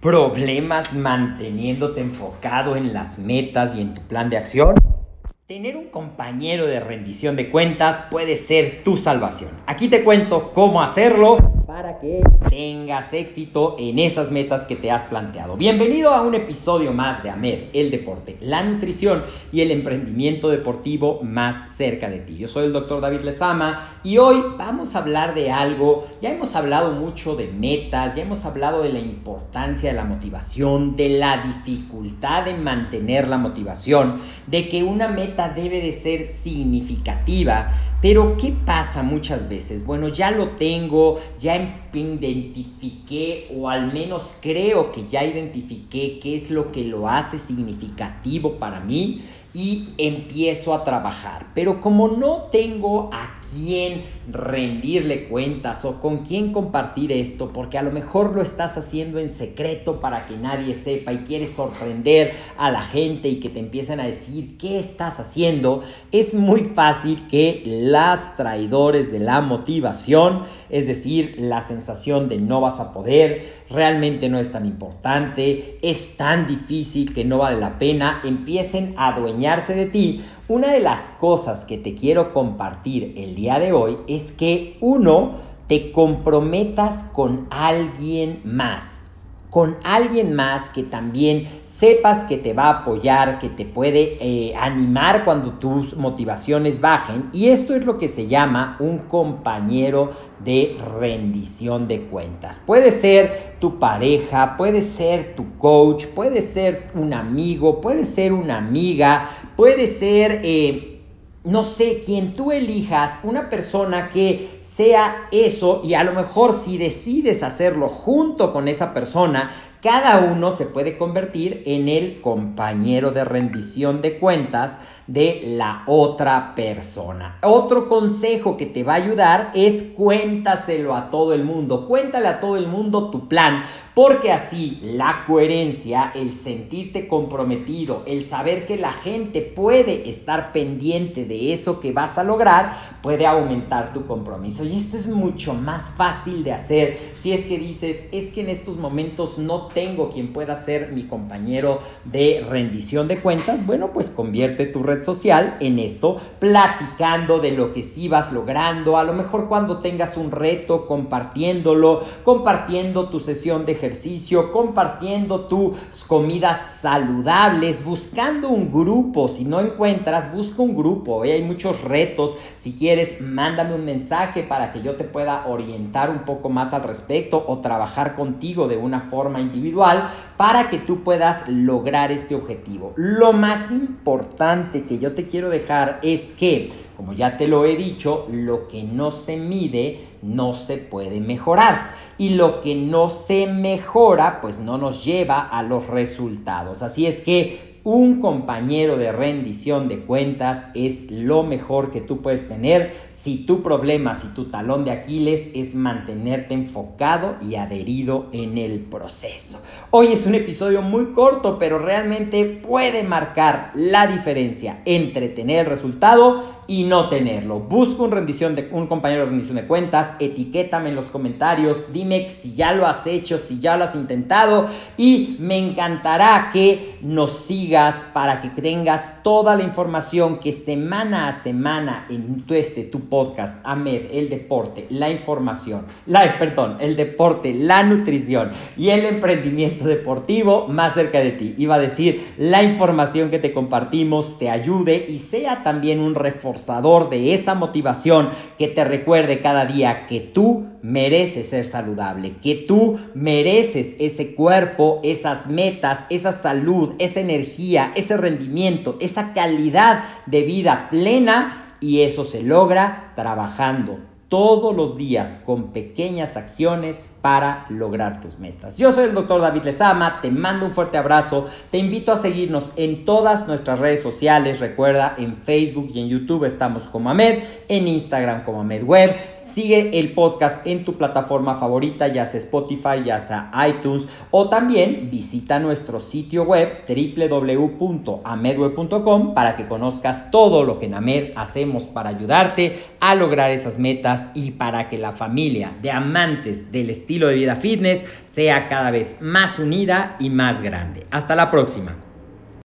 ¿Problemas manteniéndote enfocado en las metas y en tu plan de acción? Tener un compañero de rendición de cuentas puede ser tu salvación. Aquí te cuento cómo hacerlo para que tengas éxito en esas metas que te has planteado. Bienvenido a un episodio más de AMED, el deporte, la nutrición y el emprendimiento deportivo más cerca de ti. Yo soy el doctor David Lezama y hoy vamos a hablar de algo, ya hemos hablado mucho de metas, ya hemos hablado de la importancia de la motivación, de la dificultad de mantener la motivación, de que una meta debe de ser significativa pero ¿qué pasa muchas veces? Bueno, ya lo tengo, ya identifiqué o al menos creo que ya identifiqué qué es lo que lo hace significativo para mí y empiezo a trabajar. Pero como no tengo quién rendirle cuentas o con quién compartir esto, porque a lo mejor lo estás haciendo en secreto para que nadie sepa y quieres sorprender a la gente y que te empiecen a decir qué estás haciendo, es muy fácil que las traidores de la motivación, es decir, la sensación de no vas a poder, realmente no es tan importante, es tan difícil que no vale la pena, empiecen a adueñarse de ti. Una de las cosas que te quiero compartir el día de hoy es que uno, te comprometas con alguien más con alguien más que también sepas que te va a apoyar, que te puede eh, animar cuando tus motivaciones bajen. Y esto es lo que se llama un compañero de rendición de cuentas. Puede ser tu pareja, puede ser tu coach, puede ser un amigo, puede ser una amiga, puede ser... Eh, no sé, quien tú elijas, una persona que sea eso y a lo mejor si decides hacerlo junto con esa persona, cada uno se puede convertir en el compañero de rendición de cuentas de la otra persona. Otro consejo que te va a ayudar es cuéntaselo a todo el mundo. Cuéntale a todo el mundo tu plan, porque así la coherencia, el sentirte comprometido, el saber que la gente puede estar pendiente de eso que vas a lograr, puede aumentar tu compromiso. Y esto es mucho más fácil de hacer si es que dices, es que en estos momentos no tengo quien pueda ser mi compañero de rendición de cuentas, bueno, pues convierte tu red social en esto, platicando de lo que sí vas logrando, a lo mejor cuando tengas un reto, compartiéndolo, compartiendo tu sesión de ejercicio, compartiendo tus comidas saludables, buscando un grupo, si no encuentras, busca un grupo, hay muchos retos, si quieres, mándame un mensaje para que yo te pueda orientar un poco más al respecto o trabajar contigo de una forma individual para que tú puedas lograr este objetivo. Lo más importante que yo te quiero dejar es que, como ya te lo he dicho, lo que no se mide no se puede mejorar. Y lo que no se mejora, pues no nos lleva a los resultados. Así es que un compañero de rendición de cuentas es lo mejor que tú puedes tener si tu problema, si tu talón de Aquiles es mantenerte enfocado y adherido en el proceso. Hoy es un episodio muy corto, pero realmente puede marcar la diferencia entre tener el resultado y no tenerlo. Busco un, rendición de, un compañero de rendición de cuentas, etiquétame en los comentarios, dime si ya lo has hecho, si ya lo has intentado y me encantará que nos sigas para que tengas toda la información que semana a semana en tu, este, tu podcast, AMED, el deporte, la información, la, perdón, el deporte, la nutrición y el emprendimiento deportivo más cerca de ti. Iba a decir, la información que te compartimos te ayude y sea también un reforzamiento de esa motivación que te recuerde cada día que tú mereces ser saludable, que tú mereces ese cuerpo, esas metas, esa salud, esa energía, ese rendimiento, esa calidad de vida plena y eso se logra trabajando todos los días con pequeñas acciones para lograr tus metas. Yo soy el doctor David Lezama, te mando un fuerte abrazo, te invito a seguirnos en todas nuestras redes sociales, recuerda en Facebook y en YouTube estamos como AMED, en Instagram como AMED Web, sigue el podcast en tu plataforma favorita, ya sea Spotify, ya sea iTunes o también visita nuestro sitio web www.amedweb.com para que conozcas todo lo que en AMED hacemos para ayudarte a lograr esas y para que la familia de amantes del estilo de vida fitness sea cada vez más unida y más grande. Hasta la próxima.